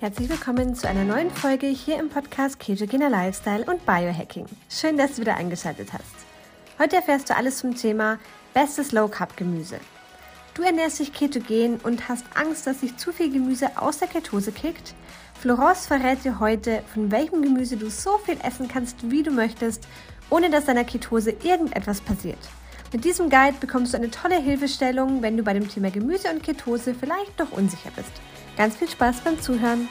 Herzlich willkommen zu einer neuen Folge hier im Podcast Ketogener Lifestyle und Biohacking. Schön, dass du wieder eingeschaltet hast. Heute erfährst du alles zum Thema bestes Low Carb Gemüse. Du ernährst dich ketogen und hast Angst, dass sich zu viel Gemüse aus der Ketose kickt? Florence verrät dir heute, von welchem Gemüse du so viel essen kannst, wie du möchtest, ohne dass deiner Ketose irgendetwas passiert. Mit diesem Guide bekommst du eine tolle Hilfestellung, wenn du bei dem Thema Gemüse und Ketose vielleicht doch unsicher bist. Ganz viel Spaß beim Zuhören.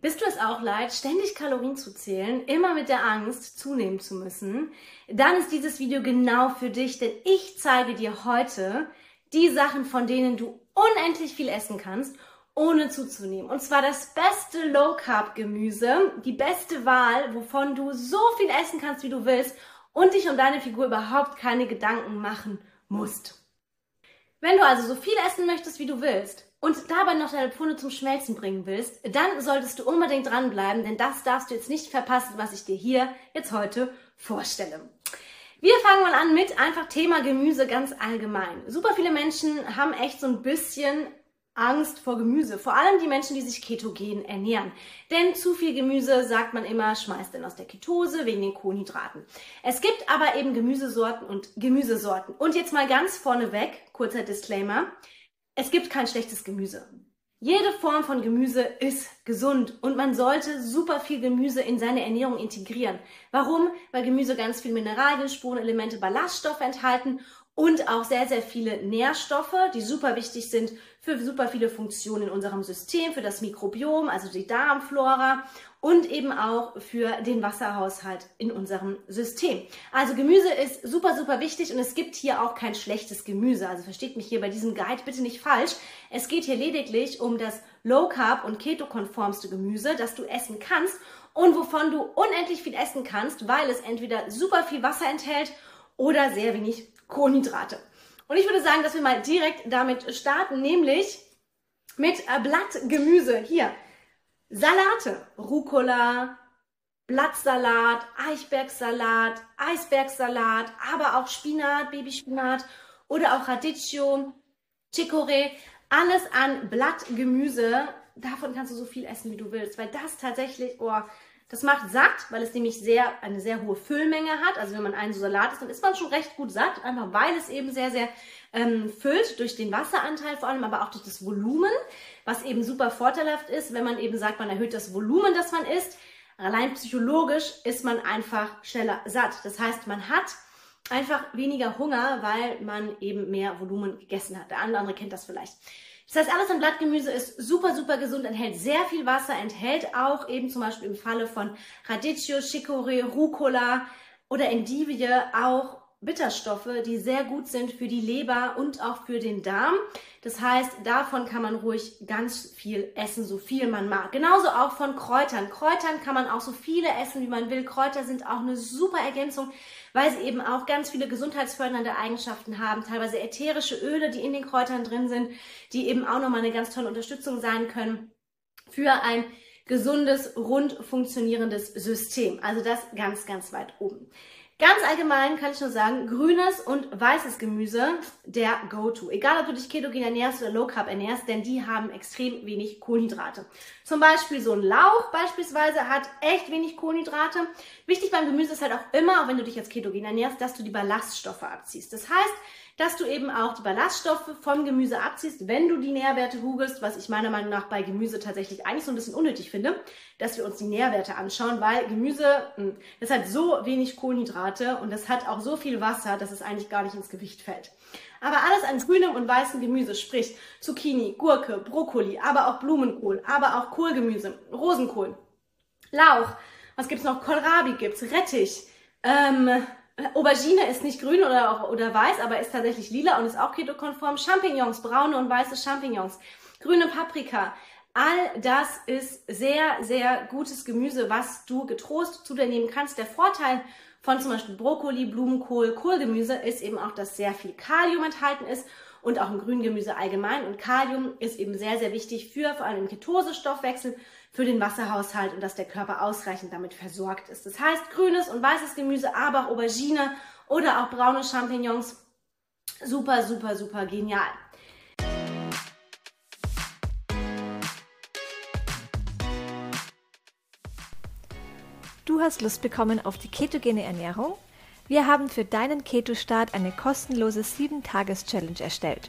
Bist du es auch leid, ständig Kalorien zu zählen, immer mit der Angst, zunehmen zu müssen? Dann ist dieses Video genau für dich, denn ich zeige dir heute die Sachen, von denen du unendlich viel essen kannst, ohne zuzunehmen. Und zwar das beste Low Carb Gemüse, die beste Wahl, wovon du so viel essen kannst, wie du willst und dich um deine Figur überhaupt keine Gedanken machen musst. Wenn du also so viel essen möchtest, wie du willst und dabei noch deine Pfunde zum Schmelzen bringen willst, dann solltest du unbedingt dranbleiben, denn das darfst du jetzt nicht verpassen, was ich dir hier jetzt heute vorstelle. Wir fangen mal an mit einfach Thema Gemüse ganz allgemein. Super viele Menschen haben echt so ein bisschen Angst vor Gemüse. Vor allem die Menschen, die sich ketogen ernähren. Denn zu viel Gemüse, sagt man immer, schmeißt dann aus der Ketose wegen den Kohlenhydraten. Es gibt aber eben Gemüsesorten und Gemüsesorten. Und jetzt mal ganz vorneweg, kurzer Disclaimer. Es gibt kein schlechtes Gemüse. Jede Form von Gemüse ist gesund und man sollte super viel Gemüse in seine Ernährung integrieren. Warum? Weil Gemüse ganz viel Mineralien, Spurenelemente, Ballaststoffe enthalten und auch sehr, sehr viele Nährstoffe, die super wichtig sind für super viele Funktionen in unserem System, für das Mikrobiom, also die Darmflora und eben auch für den Wasserhaushalt in unserem System. Also Gemüse ist super, super wichtig und es gibt hier auch kein schlechtes Gemüse. Also versteht mich hier bei diesem Guide bitte nicht falsch. Es geht hier lediglich um das Low Carb und Keto-konformste Gemüse, das du essen kannst und wovon du unendlich viel essen kannst, weil es entweder super viel Wasser enthält oder sehr wenig Kohlenhydrate. Und ich würde sagen, dass wir mal direkt damit starten, nämlich mit äh, Blattgemüse. Hier, Salate, Rucola, Blattsalat, Eichbergsalat, Eisbergsalat, aber auch Spinat, Babyspinat oder auch Radicchio, Chicorée, alles an Blattgemüse. Davon kannst du so viel essen, wie du willst, weil das tatsächlich, oh, das macht satt, weil es nämlich sehr, eine sehr hohe Füllmenge hat. Also wenn man einen so Salat isst, dann ist man schon recht gut satt, einfach weil es eben sehr, sehr ähm, füllt durch den Wasseranteil vor allem, aber auch durch das Volumen, was eben super vorteilhaft ist, wenn man eben sagt, man erhöht das Volumen, das man isst. Allein psychologisch ist man einfach schneller satt. Das heißt, man hat einfach weniger Hunger, weil man eben mehr Volumen gegessen hat. Der andere kennt das vielleicht. Das heißt, alles an Blattgemüse ist super, super gesund, enthält sehr viel Wasser, enthält auch eben zum Beispiel im Falle von Radicchio, Chicorée, Rucola oder Endivie auch Bitterstoffe, die sehr gut sind für die Leber und auch für den Darm. Das heißt, davon kann man ruhig ganz viel essen, so viel man mag. Genauso auch von Kräutern. Kräutern kann man auch so viele essen, wie man will. Kräuter sind auch eine super Ergänzung, weil sie eben auch ganz viele gesundheitsfördernde Eigenschaften haben. Teilweise ätherische Öle, die in den Kräutern drin sind, die eben auch nochmal eine ganz tolle Unterstützung sein können für ein gesundes, rund funktionierendes System. Also das ganz, ganz weit oben. Ganz allgemein kann ich nur sagen, grünes und weißes Gemüse, der Go-To. Egal, ob du dich ketogen ernährst oder Low Carb ernährst, denn die haben extrem wenig Kohlenhydrate. Zum Beispiel so ein Lauch beispielsweise hat echt wenig Kohlenhydrate. Wichtig beim Gemüse ist halt auch immer, auch wenn du dich als ketogen ernährst, dass du die Ballaststoffe abziehst. Das heißt, dass du eben auch die Ballaststoffe vom Gemüse abziehst, wenn du die Nährwerte googelst, was ich meiner Meinung nach bei Gemüse tatsächlich eigentlich so ein bisschen unnötig finde, dass wir uns die Nährwerte anschauen, weil Gemüse, hm, das hat so wenig Kohlenhydrate und das hat auch so viel Wasser, dass es eigentlich gar nicht ins Gewicht fällt. Aber alles an grünem und weißem Gemüse, sprich Zucchini, Gurke, Brokkoli, aber auch Blumenkohl, aber auch Kohlgemüse, Rosenkohl, Lauch, was gibt's noch? Kohlrabi gibt's, Rettich, ähm, Aubergine ist nicht grün oder, oder weiß, aber ist tatsächlich lila und ist auch ketokonform. Champignons, braune und weiße Champignons, grüne Paprika. All das ist sehr, sehr gutes Gemüse, was du getrost zu dir nehmen kannst. Der Vorteil von zum Beispiel Brokkoli, Blumenkohl, Kohlgemüse ist eben auch, dass sehr viel Kalium enthalten ist und auch im Grüngemüse allgemein. Und Kalium ist eben sehr, sehr wichtig für vor allem Ketosestoffwechsel für den Wasserhaushalt und dass der Körper ausreichend damit versorgt ist. Das heißt, grünes und weißes Gemüse, aber auch Aubergine oder auch braune Champignons. Super, super, super genial. Du hast Lust bekommen auf die ketogene Ernährung? Wir haben für deinen Keto-Start eine kostenlose 7-Tages-Challenge erstellt.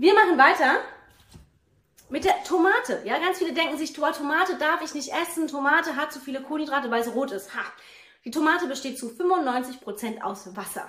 Wir machen weiter mit der Tomate. Ja, ganz viele denken sich, Tomate darf ich nicht essen, Tomate hat zu viele Kohlenhydrate, weil sie rot ist. Ha! Die Tomate besteht zu 95% aus Wasser.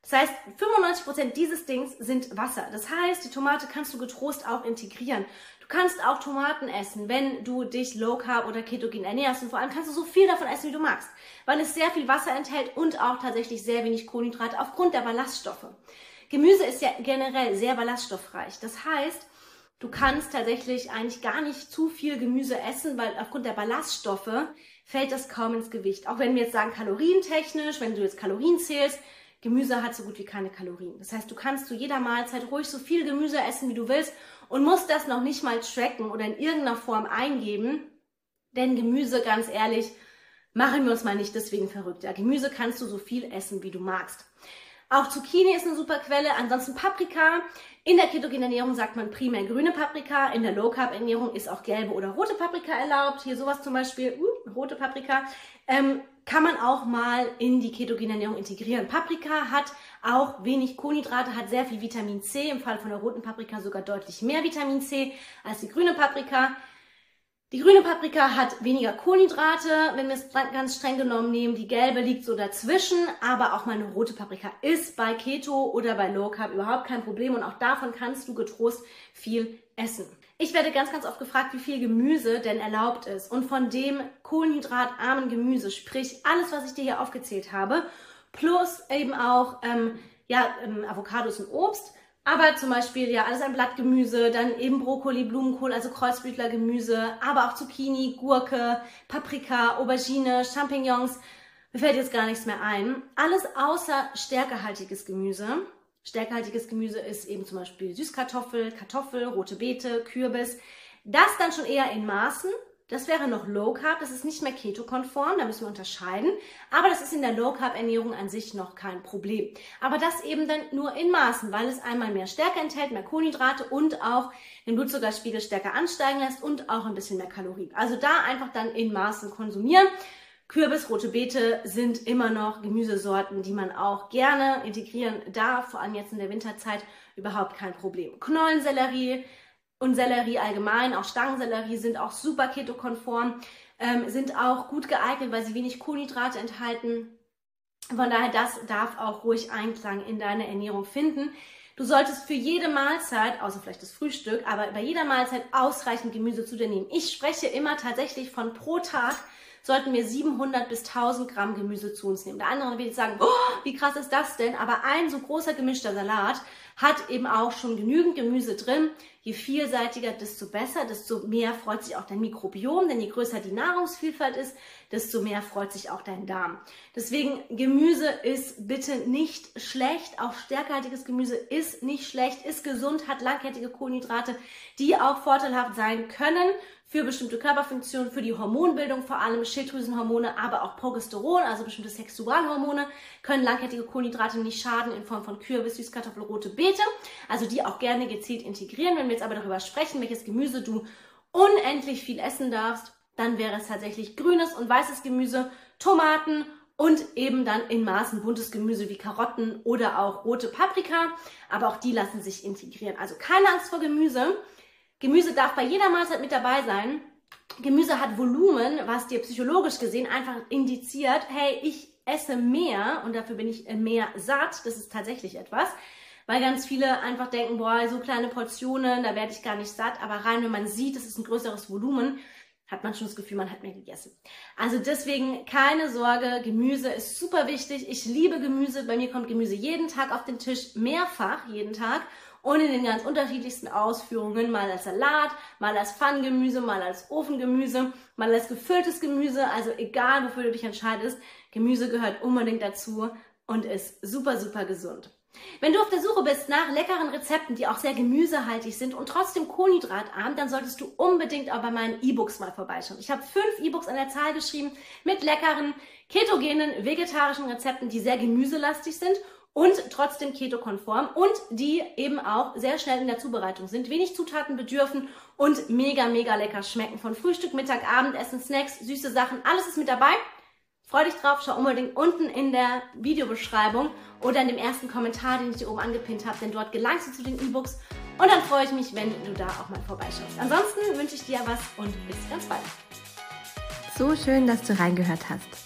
Das heißt, 95% dieses Dings sind Wasser. Das heißt, die Tomate kannst du getrost auch integrieren. Du kannst auch Tomaten essen, wenn du dich low carb oder ketogen ernährst. Und vor allem kannst du so viel davon essen, wie du magst, weil es sehr viel Wasser enthält und auch tatsächlich sehr wenig Kohlenhydrate aufgrund der Ballaststoffe. Gemüse ist ja generell sehr ballaststoffreich. Das heißt, du kannst tatsächlich eigentlich gar nicht zu viel Gemüse essen, weil aufgrund der Ballaststoffe fällt das kaum ins Gewicht. Auch wenn wir jetzt sagen, kalorientechnisch, wenn du jetzt Kalorien zählst, Gemüse hat so gut wie keine Kalorien. Das heißt, du kannst zu jeder Mahlzeit ruhig so viel Gemüse essen, wie du willst und musst das noch nicht mal tracken oder in irgendeiner Form eingeben. Denn Gemüse, ganz ehrlich, machen wir uns mal nicht deswegen verrückt. Ja, Gemüse kannst du so viel essen, wie du magst. Auch Zucchini ist eine super Quelle. Ansonsten Paprika. In der ketogenen Ernährung sagt man primär grüne Paprika. In der Low Carb Ernährung ist auch gelbe oder rote Paprika erlaubt. Hier sowas zum Beispiel, uh, rote Paprika. Ähm, kann man auch mal in die ketogene Ernährung integrieren. Paprika hat auch wenig Kohlenhydrate, hat sehr viel Vitamin C. Im Fall von der roten Paprika sogar deutlich mehr Vitamin C als die grüne Paprika. Die grüne Paprika hat weniger Kohlenhydrate, wenn wir es ganz streng genommen nehmen. Die gelbe liegt so dazwischen, aber auch meine rote Paprika ist bei Keto oder bei Low Carb überhaupt kein Problem und auch davon kannst du getrost viel essen. Ich werde ganz, ganz oft gefragt, wie viel Gemüse denn erlaubt ist. Und von dem kohlenhydratarmen Gemüse, sprich alles, was ich dir hier aufgezählt habe, plus eben auch ähm, ja, ähm, Avocados und Obst, aber zum Beispiel ja alles ein Blattgemüse, dann eben Brokkoli, Blumenkohl, also Kreuzblütlergemüse, aber auch Zucchini, Gurke, Paprika, Aubergine, Champignons. Mir fällt jetzt gar nichts mehr ein. Alles außer stärkehaltiges Gemüse. Stärkehaltiges Gemüse ist eben zum Beispiel Süßkartoffel, Kartoffel, rote Beete, Kürbis. Das dann schon eher in Maßen. Das wäre noch Low Carb, das ist nicht mehr Keto-konform, da müssen wir unterscheiden. Aber das ist in der Low Carb Ernährung an sich noch kein Problem. Aber das eben dann nur in Maßen, weil es einmal mehr Stärke enthält, mehr Kohlenhydrate und auch den Blutzuckerspiegel stärker ansteigen lässt und auch ein bisschen mehr Kalorien. Also da einfach dann in Maßen konsumieren. Kürbis, rote Beete sind immer noch Gemüsesorten, die man auch gerne integrieren darf, vor allem jetzt in der Winterzeit überhaupt kein Problem. Knollensellerie, und Sellerie allgemein, auch Stangensellerie sind auch super ketokonform, ähm, sind auch gut geeignet, weil sie wenig Kohlenhydrate enthalten. Von daher, das darf auch ruhig Einklang in deiner Ernährung finden. Du solltest für jede Mahlzeit, außer vielleicht das Frühstück, aber bei jeder Mahlzeit ausreichend Gemüse zu dir nehmen. Ich spreche immer tatsächlich von pro Tag sollten wir 700 bis 1000 Gramm Gemüse zu uns nehmen. Der andere wird sagen, oh, wie krass ist das denn? Aber ein so großer gemischter Salat hat eben auch schon genügend Gemüse drin. Je vielseitiger, desto besser, desto mehr freut sich auch dein Mikrobiom, denn je größer die Nahrungsvielfalt ist, desto mehr freut sich auch dein Darm. Deswegen Gemüse ist bitte nicht schlecht, auch stärkehaltiges Gemüse ist nicht schlecht, ist gesund, hat langkettige Kohlenhydrate, die auch vorteilhaft sein können für bestimmte Körperfunktionen, für die Hormonbildung, vor allem Schilddrüsenhormone, aber auch Progesteron, also bestimmte Sexualhormone, können langkettige Kohlenhydrate nicht schaden in Form von Kürbis, Süßkartoffel, rote Beete, also die auch gerne gezielt integrieren. Wenn wir jetzt aber darüber sprechen, welches Gemüse du unendlich viel essen darfst, dann wäre es tatsächlich grünes und weißes Gemüse, Tomaten und eben dann in Maßen buntes Gemüse wie Karotten oder auch rote Paprika, aber auch die lassen sich integrieren. Also keine Angst vor Gemüse. Gemüse darf bei jeder Mahlzeit mit dabei sein. Gemüse hat Volumen, was dir psychologisch gesehen einfach indiziert, hey, ich esse mehr und dafür bin ich mehr satt. Das ist tatsächlich etwas. Weil ganz viele einfach denken, boah, so kleine Portionen, da werde ich gar nicht satt. Aber rein, wenn man sieht, das ist ein größeres Volumen, hat man schon das Gefühl, man hat mehr gegessen. Also deswegen keine Sorge, Gemüse ist super wichtig. Ich liebe Gemüse. Bei mir kommt Gemüse jeden Tag auf den Tisch, mehrfach jeden Tag. Und in den ganz unterschiedlichsten Ausführungen, mal als Salat, mal als Pfannengemüse, mal als Ofengemüse, mal als gefülltes Gemüse, also egal wofür du dich entscheidest, Gemüse gehört unbedingt dazu und ist super, super gesund. Wenn du auf der Suche bist nach leckeren Rezepten, die auch sehr gemüsehaltig sind und trotzdem kohlenhydratarm, dann solltest du unbedingt auch bei meinen E-Books mal vorbeischauen. Ich habe fünf E-Books an der Zahl geschrieben mit leckeren, ketogenen, vegetarischen Rezepten, die sehr gemüselastig sind und trotzdem keto-konform und die eben auch sehr schnell in der Zubereitung sind, wenig Zutaten bedürfen und mega, mega lecker schmecken. Von Frühstück, Mittag, Abendessen, Snacks, süße Sachen, alles ist mit dabei. Freu dich drauf, schau unbedingt unten in der Videobeschreibung oder in dem ersten Kommentar, den ich dir oben angepinnt habe, denn dort gelangst du zu den E-Books und dann freue ich mich, wenn du da auch mal vorbeischaust. Ansonsten wünsche ich dir was und bis ganz bald. So schön, dass du reingehört hast.